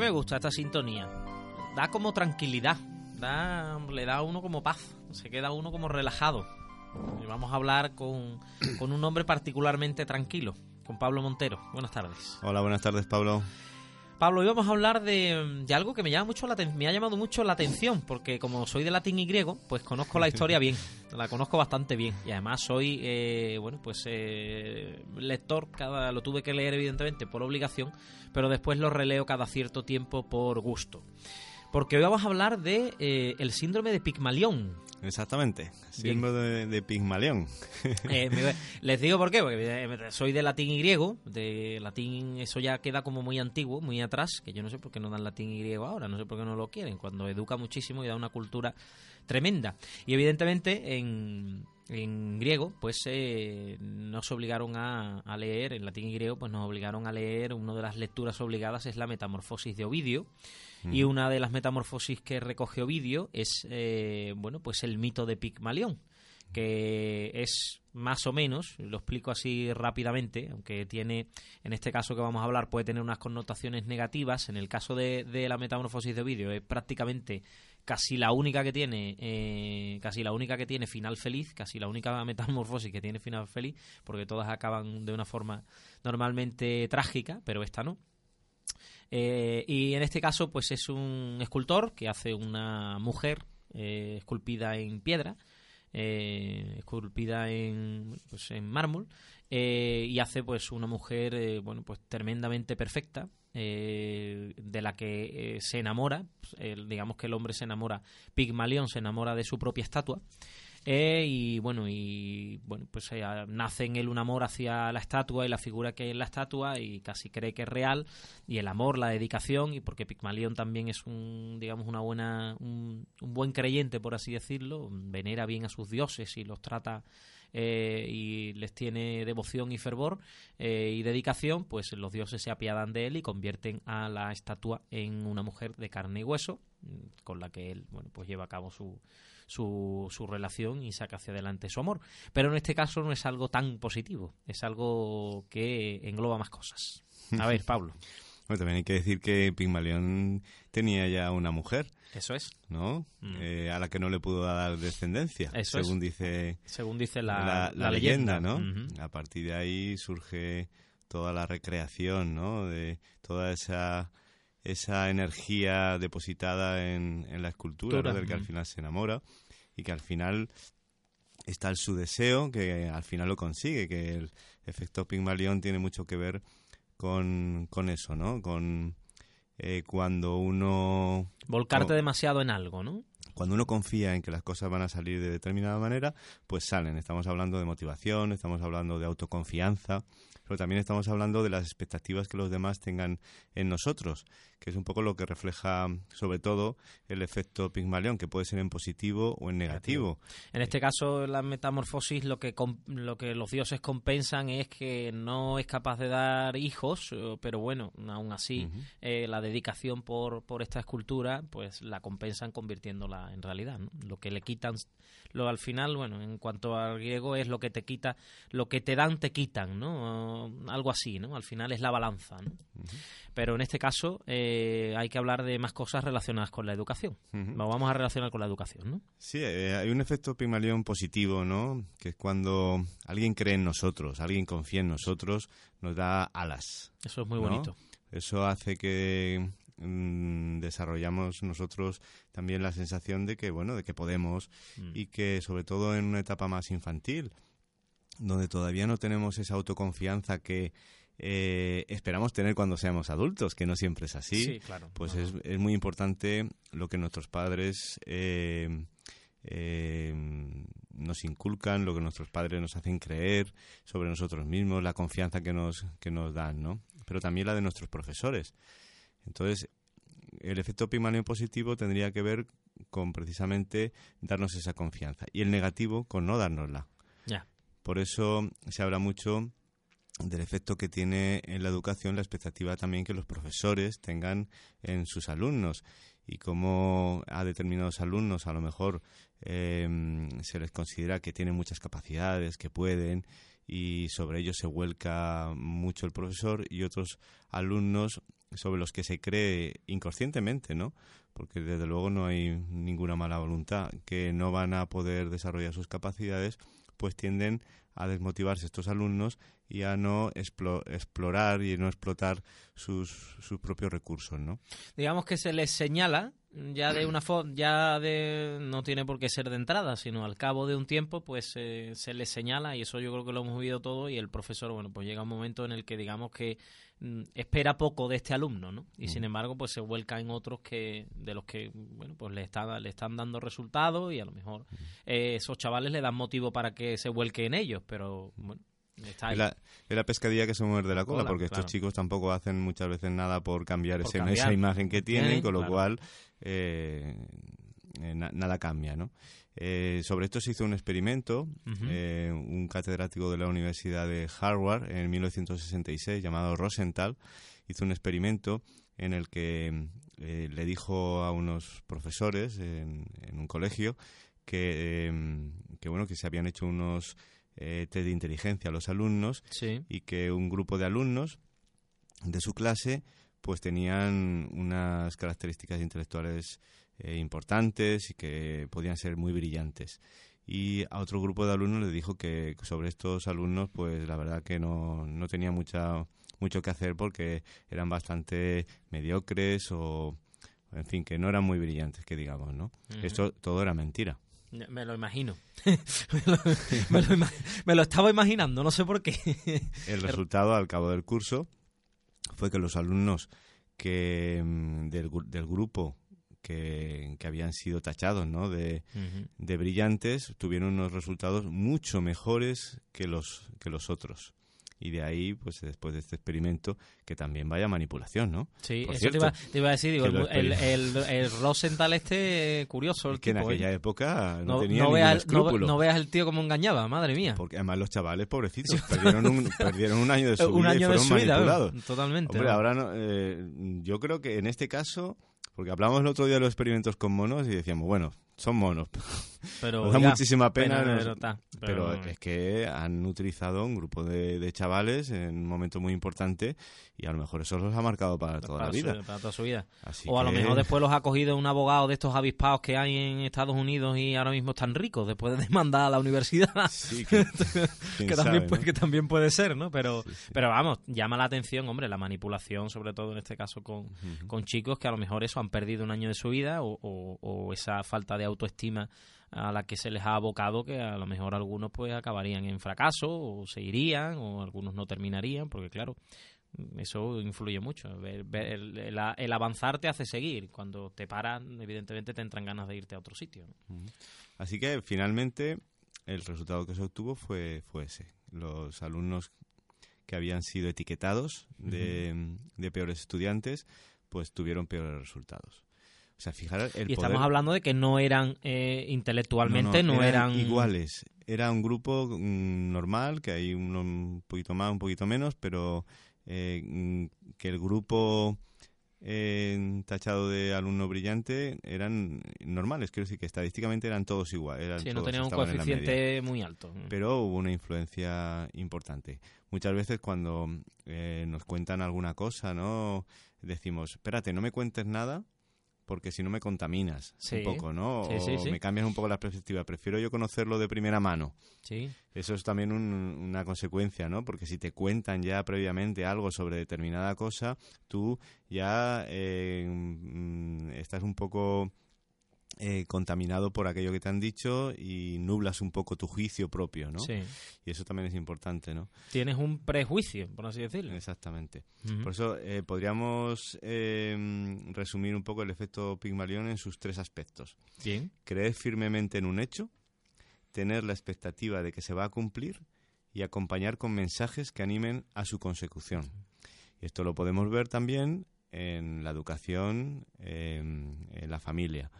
¿Qué me gusta esta sintonía? Da como tranquilidad, da, le da a uno como paz, se queda uno como relajado. Y vamos a hablar con, con un hombre particularmente tranquilo, con Pablo Montero. Buenas tardes. Hola, buenas tardes, Pablo. Pablo, hoy vamos a hablar de, de algo que me llama mucho la me ha llamado mucho la atención, porque como soy de latín y griego, pues conozco la historia bien, la conozco bastante bien, y además soy, eh, bueno, pues eh, lector, cada lo tuve que leer evidentemente por obligación, pero después lo releo cada cierto tiempo por gusto. Porque hoy vamos a hablar de eh, el síndrome de Pigmalión. Exactamente, símbolo de, de Pigmalión. Eh, les digo por qué, porque eh, soy de latín y griego, de latín eso ya queda como muy antiguo, muy atrás, que yo no sé por qué no dan latín y griego ahora, no sé por qué no lo quieren, cuando educa muchísimo y da una cultura tremenda. Y evidentemente en, en griego, pues eh, nos obligaron a, a leer, en latín y griego, pues nos obligaron a leer, una de las lecturas obligadas es la Metamorfosis de Ovidio, y una de las metamorfosis que recoge Ovidio es, eh, bueno, pues el mito de Pigmalión que es más o menos, lo explico así rápidamente, aunque tiene, en este caso que vamos a hablar, puede tener unas connotaciones negativas. En el caso de, de la metamorfosis de Ovidio es prácticamente casi la única que tiene, eh, casi la única que tiene final feliz, casi la única metamorfosis que tiene final feliz, porque todas acaban de una forma normalmente trágica, pero esta no. Eh, y en este caso, pues es un escultor que hace una mujer eh, esculpida en piedra, eh, esculpida en, pues, en mármol, eh, y hace pues una mujer, eh, bueno, pues tremendamente perfecta, eh, de la que eh, se enamora, pues, digamos que el hombre se enamora, Pigmalión se enamora de su propia estatua. Eh, y bueno, y bueno, pues eh, nace en él un amor hacia la estatua y la figura que hay en la estatua y casi cree que es real y el amor, la dedicación y porque Pigmalión también es un digamos una buena un, un buen creyente por así decirlo, venera bien a sus dioses y los trata eh, y les tiene devoción y fervor eh, y dedicación, pues los dioses se apiadan de él y convierten a la estatua en una mujer de carne y hueso mm, con la que él bueno pues lleva a cabo su su, su relación y saca hacia adelante su amor. Pero en este caso no es algo tan positivo, es algo que engloba más cosas. A ver, Pablo. Bueno, también hay que decir que Pigmalión tenía ya una mujer, Eso es. ¿no? Mm. Eh, a la que no le pudo dar descendencia, Eso es. según dice Según dice la, la, la leyenda, ¿no? A partir de ahí surge toda la recreación, ¿no? De toda esa esa energía depositada en, en la escultura, del que al final se enamora y que al final está su deseo, que al final lo consigue, que el efecto Pigmalión tiene mucho que ver con, con eso, ¿no? Con eh, cuando uno Volcarte No. demasiado en algo, ¿no? cuando uno confía en que las cosas van a salir de determinada manera, pues salen. Estamos hablando de motivación, estamos hablando de autoconfianza, pero también estamos hablando de las expectativas que los demás tengan en nosotros, que es un poco lo que refleja sobre todo el efecto Pigmalión, que puede ser en positivo o en negativo. En este caso, la metamorfosis, lo que, lo que los dioses compensan es que no es capaz de dar hijos, eh, pero bueno, aún así, eh, la dedicación por, por esta escultura, pues la compensan convirtiéndola en realidad. ¿no? Lo que le quitan, lo al final, bueno, en cuanto al griego, es lo que te quita, lo que te dan, te quitan, ¿no? O algo así, ¿no? Al final es la balanza, ¿no? Pero en este caso, eh, hay que hablar de más cosas relacionadas con la educación. Lo vamos a relacionar con la educación, ¿no? Sí, eh, hay un efecto Pigmalión positivo, ¿no? Que es cuando alguien cree en nosotros, alguien confía en nosotros, nos da alas. Eso es muy ¿no? bonito. Eso hace que mm, desarrollamos nosotros también la sensación de que, bueno, de que podemos Mm. y que sobre todo en una etapa más infantil, donde todavía no tenemos esa autoconfianza que eh, esperamos tener cuando seamos adultos, que no siempre es así. Sí, claro. Pues es, es muy importante lo que nuestros padres eh, eh, nos inculcan, lo que nuestros padres nos hacen creer sobre nosotros mismos, la confianza que nos, que nos dan, ¿no? Pero también la de nuestros profesores. Entonces, el efecto Pigmalión positivo tendría que ver con precisamente darnos esa confianza y el negativo con no dárnosla. Ya. Por eso se habla mucho del efecto que tiene en la educación la expectativa también que los profesores tengan en sus alumnos y cómo a determinados alumnos a lo mejor eh, se les considera que tienen muchas capacidades, que pueden y sobre ellos se vuelca mucho el profesor y otros alumnos sobre los que se cree inconscientemente, ¿no? Porque desde luego no hay ninguna mala voluntad, que no van a poder desarrollar sus capacidades, pues tienden a desmotivarse estos alumnos y a no explorar y no explotar sus, sus propios recursos, ¿no? Digamos que se les señala ya de una ya de no tiene por qué ser de entrada, sino al cabo de un tiempo pues eh, se les señala y eso yo creo que lo hemos vivido todo y el profesor, bueno, pues llega un momento en el que digamos que mm, espera poco de este alumno, ¿no? Y sin embargo, pues se vuelca en otros que de los que bueno, pues le están le están dando resultados y a lo mejor eh, esos chavales le dan motivo para que se vuelque en ellos, pero bueno, es la, pescadilla que se muerde la cola, porque estos chicos tampoco hacen muchas veces nada por cambiar, esa imagen que tienen, con lo cual eh, eh, nada cambia, ¿no? Eh, sobre esto se hizo un experimento, un catedrático de la Universidad de Harvard en 1966 llamado Rosenthal hizo un experimento en el que le dijo a unos profesores en, un colegio que, que, bueno que se habían hecho unos eh, test de inteligencia a los alumnos y que un grupo de alumnos de su clase pues tenían unas características intelectuales eh, importantes y que podían ser muy brillantes. Y a otro grupo de alumnos le dijo que sobre estos alumnos, pues la verdad que no, no tenía mucha, mucho que hacer porque eran bastante mediocres o, en fin, que no eran muy brillantes, que digamos, ¿no? Esto todo era mentira. Me lo imagino. me, lo, estaba imaginando, no sé por qué. El resultado al cabo del curso fue que los alumnos que mm, del, del grupo que, habían sido tachados ¿no? de, de brillantes tuvieron unos resultados mucho mejores que los, que los otros y de ahí, pues después de este experimento, que también vaya manipulación, ¿no? Sí, eso te, iba, a decir, digo, el, el, el, Rosenthal este, curioso, el que en ¿eh? aquella época no, tenía no veas, no, veas el tío como engañaba, madre mía. Porque además los chavales, pobrecitos, perdieron, un, perdieron un año de su vida y fueron manipulados. totalmente. Hombre, ahora no, eh, yo creo que en este caso, porque hablamos el otro día de los experimentos con monos y decíamos, bueno, son monos. Pero, Nos da muchísima pena. pero, es que han utilizado un grupo de, chavales en un momento muy importante y a lo mejor eso los ha marcado para toda la vida. para toda su vida. o a lo mejor después los ha cogido un abogado de estos avispados que hay en Estados Unidos y ahora mismo están ricos después de demandar a la universidad. Sí, que, también, puede, que también puede ser, ¿no? Pero, pero vamos, llama la atención, hombre, la manipulación, sobre todo en este caso con, con chicos que a lo mejor eso han perdido un año de su vida o, o esa falta de autoestima a la que se les ha abocado que a lo mejor algunos pues acabarían en fracaso o se irían o algunos no terminarían porque claro eso influye mucho. El, avanzar te hace seguir. Cuando te paran evidentemente te entran ganas de irte a otro sitio así que finalmente el resultado que se obtuvo fue fue ese. Los alumnos que habían sido etiquetados de, de peores estudiantes pues tuvieron peores resultados y estamos hablando de que no eran eh, intelectualmente, no, eran, iguales. Era un grupo mm, normal, que hay uno un poquito más, un poquito menos, pero eh, mm, que el grupo eh, tachado de alumno brillante eran normales, quiero decir que estadísticamente eran todos iguales. sí, no tenían un coeficiente muy alto. Pero hubo una influencia importante. Muchas veces cuando nos cuentan alguna cosa, ¿no? Decimos, espérate, no me cuentes nada porque si no me contaminas un poco, ¿no? o me cambias un poco la perspectiva. Prefiero yo conocerlo de primera mano. Sí. Eso es también una consecuencia, ¿no? Porque si te cuentan ya previamente algo sobre determinada cosa, tú ya eh, mm, estás un poco eh, contaminado por aquello que te han dicho y nublas un poco tu juicio propio, ¿no? Sí. Y eso también es importante, ¿no? Tienes un prejuicio, por así decirlo. Exactamente. Por eso eh, podríamos em, resumir un poco el efecto Pigmalión en sus tres aspectos. Bien. Creer firmemente en un hecho, tener la expectativa de que se va a cumplir y acompañar con mensajes que animen a su consecución. Y esto lo podemos ver también en la educación, en la familia.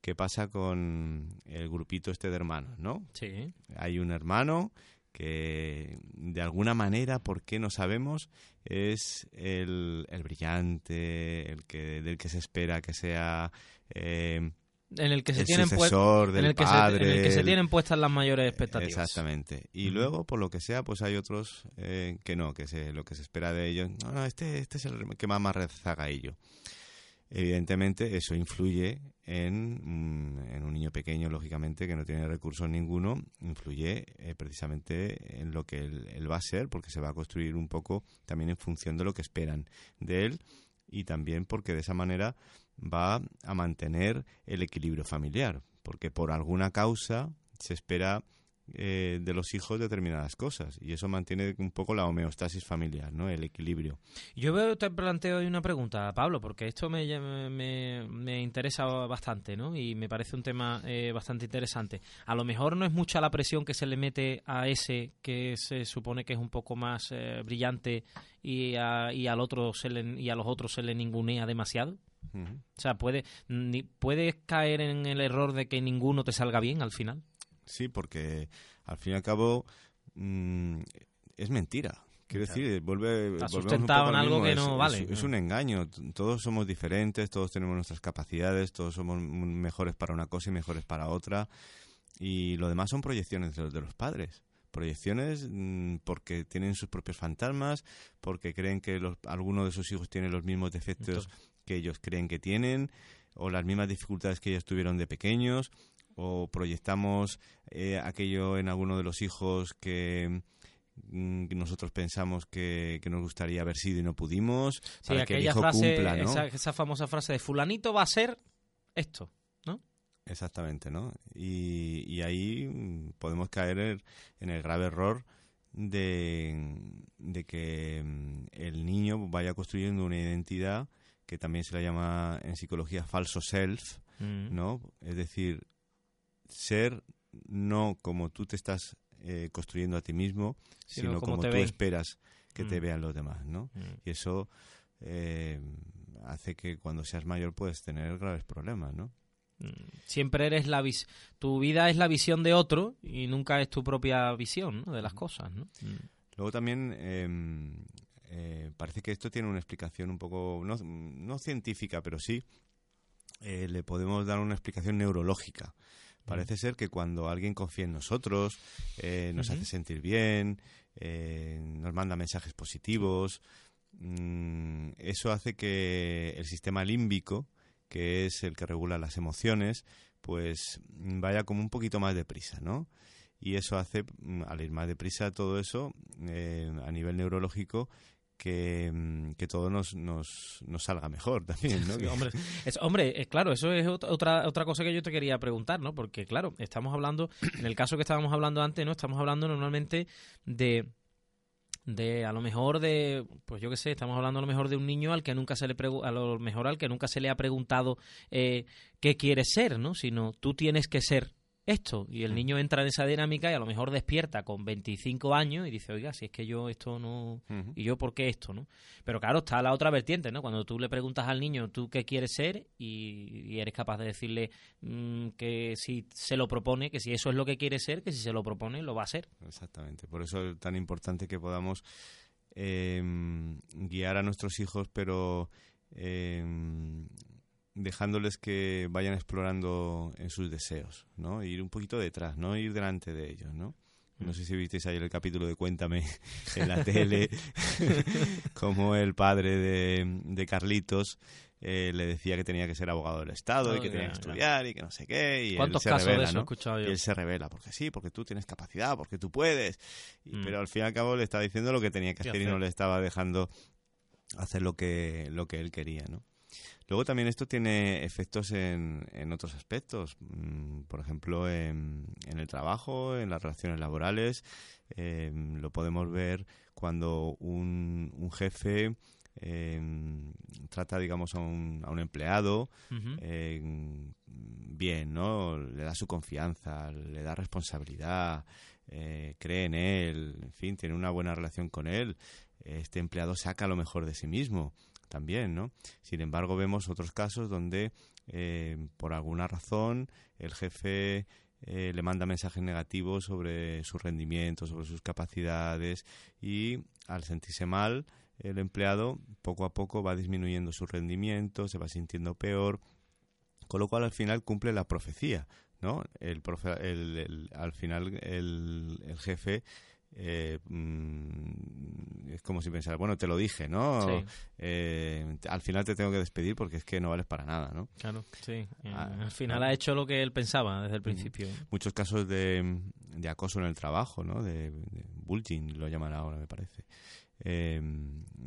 ¿Qué pasa con el grupito este de hermanos, no? Sí. Hay un hermano que de alguna manera, ¿por qué no sabemos? Es el, brillante, el que del que se espera que sea eh, en el que se el tienen sucesor en del el que se- padre, en el que se el- tienen puestas las mayores expectativas. Exactamente. Y luego, por lo que sea, pues hay otros eh, que no, que se, lo que se espera de ellos, no, no, este, este es el que más, más rezaga ello. Evidentemente, eso influye en, mm, en un niño pequeño, lógicamente, que no tiene recursos ninguno, influye eh, precisamente en lo que él, él va a ser, porque se va a construir un poco también en función de lo que esperan de él y también porque de esa manera va a mantener el equilibrio familiar, porque por alguna causa se espera eh, de los hijos determinadas cosas y eso mantiene un poco la homeostasis familiar, ¿no? El equilibrio. Yo veo, te planteo ahí una pregunta, Pablo, porque esto me, me, me interesa bastante, ¿no? Y me parece un tema eh, bastante interesante. A lo mejor no es mucha la presión que se le mete a ese que se supone que es un poco más eh, brillante y a, y al otro se le, y a los otros se le ningunea demasiado. O sea, puede, ni, puedes caer en el error de que ninguno te salga bien al final. Sí, porque al fin y al cabo mm, es mentira. Quiero Claro. decir, vuelve, sustentado en al algo mismo, que no es- vale, Es, un engaño. Todos somos diferentes, todos tenemos nuestras capacidades, todos somos mejores para una cosa y mejores para otra. Y lo demás son proyecciones de los, de los padres. Proyecciones mm, porque tienen sus propios fantasmas, porque creen que los, alguno de sus hijos tiene los mismos defectos que ellos creen que tienen, o las mismas dificultades que ellos tuvieron de pequeños, o proyectamos eh, aquello en alguno de los hijos que mm, nosotros pensamos que, que nos gustaría haber sido y no pudimos, Sí, para que el aquella hijo frase, cumpla, ¿no? esa, esa famosa frase de fulanito va a ser esto. Exactamente, ¿no? Y, y ahí mm, podemos caer en- el grave error de, de que mm, el niño vaya construyendo una identidad que también se la llama en psicología falso self, Mm. ¿no? Es decir, ser no como tú te estás eh, construyendo a ti mismo, Sino sino, como tú ven. esperas que te Mm. vean los demás, ¿no? Mm. Y eso eh, hace que cuando seas mayor puedes tener graves problemas, ¿no? Mm, Siempre eres la vis tu vida es la visión de otro y nunca es tu propia visión ¿no? de las cosas, ¿no? Mm. Luego también eh, eh, parece que esto tiene una explicación un poco, no, no científica, pero sí eh, le podemos dar una explicación neurológica. Parece ser que cuando alguien confía en nosotros, eh, nos hace sentir bien, eh, nos manda mensajes positivos, mm, eso hace que el sistema límbico, que es el que regula las emociones, pues vaya como un poquito más deprisa, ¿no? Y eso hace, mm, al ir más deprisa todo eso, eh, a nivel neurológico, que, mm, que todo nos, nos, nos salga mejor también, ¿no? Sí, hombre, es, hombre, eh, claro, eso es ot- otra otra cosa que yo te quería preguntar, ¿no? Porque claro, estamos hablando, en el caso que estábamos hablando antes, ¿no? Estamos hablando normalmente de de a lo mejor de pues yo qué sé estamos hablando a lo mejor de un niño al que nunca se le a lo mejor al que nunca se le ha preguntado eh, qué quiere ser no sino tú tienes que ser esto y el niño entra en esa dinámica y a lo mejor despierta con 25 años y dice oiga si es que yo esto no y yo por qué esto no pero claro está la otra vertiente no cuando tú le preguntas al niño tú qué quieres ser y, y eres capaz de decirle mm, que si se lo propone que si eso es lo que quiere ser que si se lo propone lo va a ser Exactamente. Por eso es tan importante que podamos eh, guiar a nuestros hijos, pero eh, dejándoles que vayan explorando en sus deseos, ¿no? Ir un poquito detrás, no ir delante de ellos, ¿no? No sé si visteis ayer el capítulo de Cuéntame en la tele, como el padre de, de Carlitos eh, le decía que tenía que ser abogado del Estado y que tenía que estudiar y que no sé qué. Y él ¿Cuántos se casos revela, de eso he ¿no? escuchado Y yo? él se revela, porque sí, porque tú tienes capacidad, porque tú puedes. Y- Mm. Pero al fin y al cabo le estaba diciendo lo que tenía que ¿Qué hacer y hacer? no le estaba dejando hacer lo que, lo que él quería, ¿no? Luego también esto tiene efectos en, en otros aspectos, mm, por ejemplo, en, en el trabajo, en las relaciones laborales. eh, lo podemos ver cuando un, un jefe eh, trata, digamos, a un, a un empleado eh, bien, ¿no? Le da su confianza, le da responsabilidad, eh, cree en él, en fin, tiene una buena relación con él. Este empleado saca lo mejor de sí mismo también, ¿no? Sin embargo, vemos otros casos donde, eh, por alguna razón, el jefe eh, le manda mensajes negativos sobre su rendimiento, sobre sus capacidades y al sentirse mal, el empleado poco a poco va disminuyendo su rendimiento, se va sintiendo peor, Con lo cual al final cumple la profecía, ¿no? El, al final el, el jefe eh, mm, es como si pensara, bueno, te lo dije, ¿no? Eh, al final te tengo que despedir porque es que no vales para nada, ¿no? Claro, sí. Ah, al final ha hecho lo que él pensaba desde el principio. Muchos casos de, de acoso en el trabajo, ¿no? De, de bullying, lo llaman ahora, me parece eh,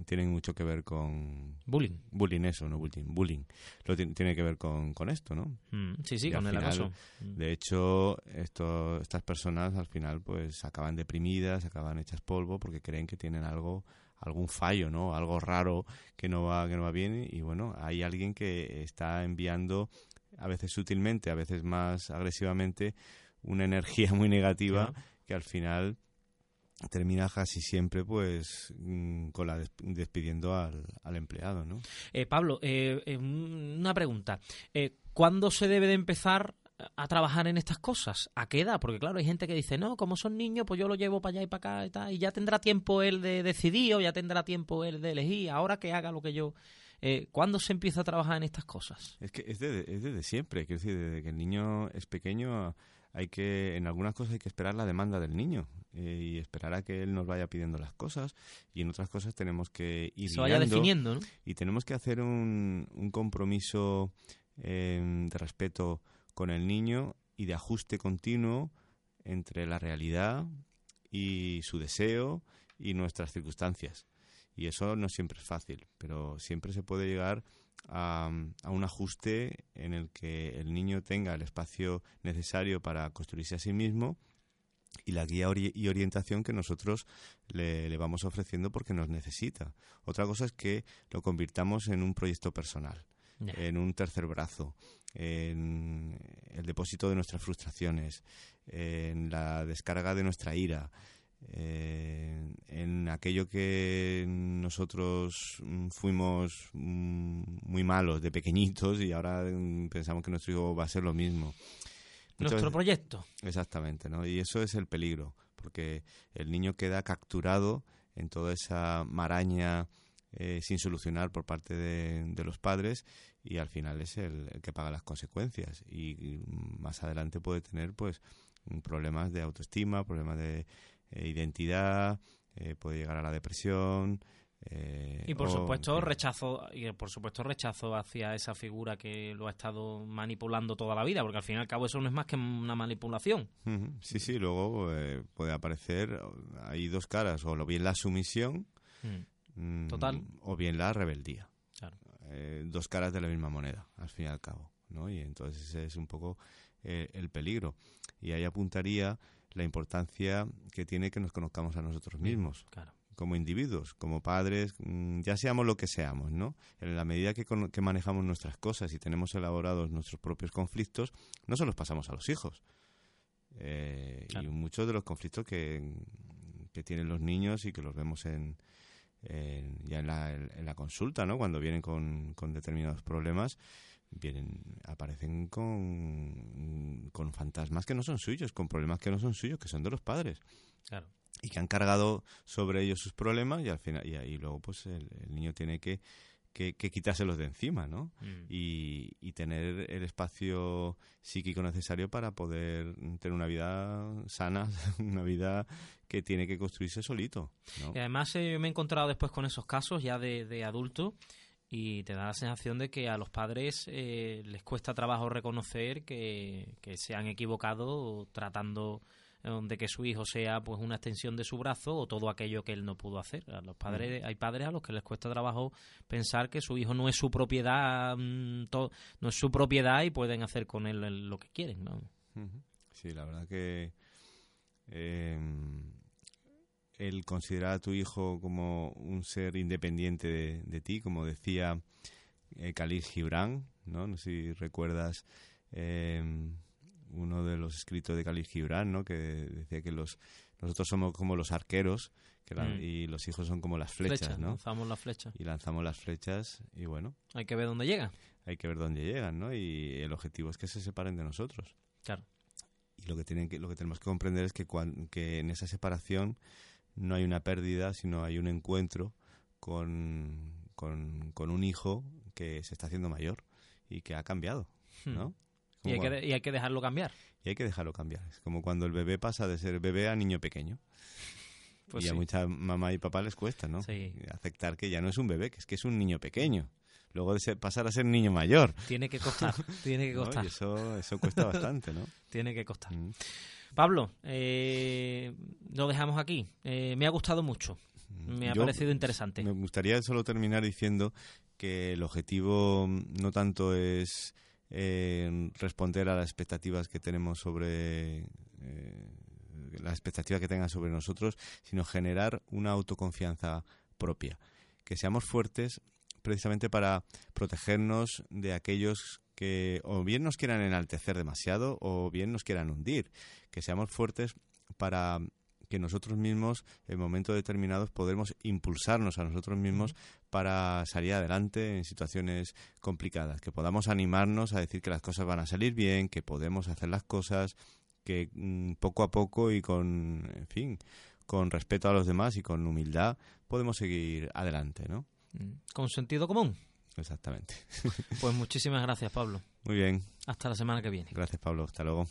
tienen mucho que ver con... Bullying. Bullying, eso, no bullying. Bullying. Lo tiene que ver con, con esto, ¿no? Mm, sí, sí, con el acoso. Mm. De hecho, esto, estas personas al final pues acaban deprimidas, acaban hechas polvo porque creen que tienen algo algún fallo, ¿no? Algo raro que no va que no va bien y bueno, hay alguien que está enviando a veces sutilmente, a veces más agresivamente una energía muy negativa que al final termina casi siempre pues mm, con la despidiendo al, al empleado ¿no? Eh, Pablo eh, eh, una pregunta ¿cuándo se debe de empezar a trabajar en estas cosas? ¿A qué edad? Porque claro, hay gente que dice, no, como son niños, pues yo lo llevo para allá y para acá y tal, y ya tendrá tiempo él de decidir o ya tendrá tiempo él de elegir, ahora que haga lo que yo... ¿Cuándo se empieza a trabajar en estas cosas? Es que es desde, es desde siempre, quiero decir, desde que el niño es pequeño hay que, en algunas cosas hay que esperar la demanda del niño eh, y esperar a que él nos vaya pidiendo las cosas y en otras cosas tenemos que ir Se vaya definiendo, Y tenemos que hacer un, un compromiso em, de respeto con el niño y de ajuste continuo entre la realidad y su deseo y nuestras circunstancias. Y eso no siempre es fácil, pero siempre se puede llegar a, un ajuste en el que el niño tenga el espacio necesario para construirse a sí mismo y la guía y orientación que nosotros le, vamos ofreciendo porque nos necesita. Otra cosa es que lo convirtamos en un proyecto personal, en un tercer brazo, en el depósito de nuestras frustraciones, en la descarga de nuestra ira, eh, en aquello que nosotros mm, fuimos mm, muy malos de pequeñitos y ahora mm, pensamos que nuestro hijo va a ser lo mismo. nuestro proyecto. Exactamente, ¿no? Y eso es el peligro, porque el niño queda capturado en toda esa maraña eh, sin solucionar por parte de, los padres y al final es el, el, que paga las consecuencias y más adelante puede tener pues problemas de autoestima, problemas de eh, identidad, eh, puede llegar a la depresión. Eh, y por supuesto rechazo y por supuesto rechazo hacia esa figura que lo ha estado manipulando toda la vida porque al fin y al cabo eso no es más que una manipulación. Sí sí luego puede aparecer hay dos caras o bien la sumisión mm. total. o bien la rebeldía. Dos caras de la misma moneda al fin y al cabo no y entonces ese es un poco el peligro. Y ahí apuntaría la importancia que tiene que nos conozcamos a nosotros mismos. Como individuos, como padres, mm, ya seamos lo que seamos, ¿no? En la medida que, que manejamos nuestras cosas y tenemos elaborados nuestros propios conflictos, no se los pasamos a los hijos. Eh, y muchos de los conflictos que, que tienen los niños y que los vemos en, ya en la, en la, consulta, ¿no? Cuando vienen con, con determinados problemas, vienen aparecen con, con fantasmas que no son suyos, con problemas que no son suyos, que son de los padres. Claro. Y que han cargado sobre ellos sus problemas y al final y, ahí luego pues el, niño tiene que, que, quitárselos de encima, ¿no? Mm. Y, y, tener el espacio psíquico necesario para poder tener una vida sana, una vida que tiene que construirse solito. Y además eh, yo me he encontrado después con esos casos ya de, de adulto y te da la sensación de que a los padres eh, les cuesta trabajo reconocer que, se han equivocado tratando eh, de que su hijo sea pues una extensión de su brazo o todo aquello que él no pudo hacer. A los padres hay padres a los que les cuesta trabajo pensar que su hijo no es su propiedad, mm, no es su propiedad y pueden hacer con él lo que quieren, ¿no? Sí, la verdad que eh, el considerar a tu hijo como un ser independiente de, ti, como decía eh, Khalil Gibran, ¿no? no sé si recuerdas em, uno de los escritos de Khalil Gibran, ¿no? que decía que los nosotros somos como los arqueros mm. y los hijos son como las flechas, ¿no? Lanzamos las flechas. Y lanzamos las flechas y bueno. Hay que ver dónde llegan. Hay que ver dónde llegan, ¿no? Y el objetivo es que se separen de nosotros. Claro. Y lo que, tienen que, lo que tenemos que comprender es que, que en esa separación no hay una pérdida, sino hay un encuentro con, con, un hijo que se está haciendo mayor y que ha cambiado. ¿no? Y hay, que, y hay que dejarlo cambiar. y hay que dejarlo cambiar. Es como cuando el bebé pasa de ser bebé a niño pequeño. Pues y a muchas mamá y papá les cuesta, ¿no? Sí. Aceptar que ya no es un bebé, que es que es un niño pequeño. Luego de ser- pasar a ser niño mayor. Tiene que costar, tiene que ¿no? costar, Y eso, eso cuesta bastante, ¿no? tiene que costar. Mm. Pablo, eh, lo dejamos aquí. Eh, me ha gustado mucho. Me ha Yo- parecido interesante. Me gustaría solo terminar diciendo que el objetivo no tanto es eh, responder a las expectativas que tenemos sobre eh, las expectativas que tengan sobre nosotros, sino generar una autoconfianza propia, que seamos fuertes precisamente para protegernos de aquellos que o bien nos quieran enaltecer demasiado o bien nos quieran hundir, que seamos fuertes para que nosotros mismos en momentos determinados podremos impulsarnos a nosotros mismos para salir adelante en situaciones complicadas, que podamos animarnos a decir que las cosas van a salir bien, que podemos hacer las cosas, que mm, poco a poco y con, en fin, con respeto a los demás y con humildad podemos seguir adelante, ¿no? Mm. Con sentido común. Exactamente. Pues muchísimas gracias, Pablo. Muy bien. Hasta la semana que viene. Gracias, Pablo. Hasta luego.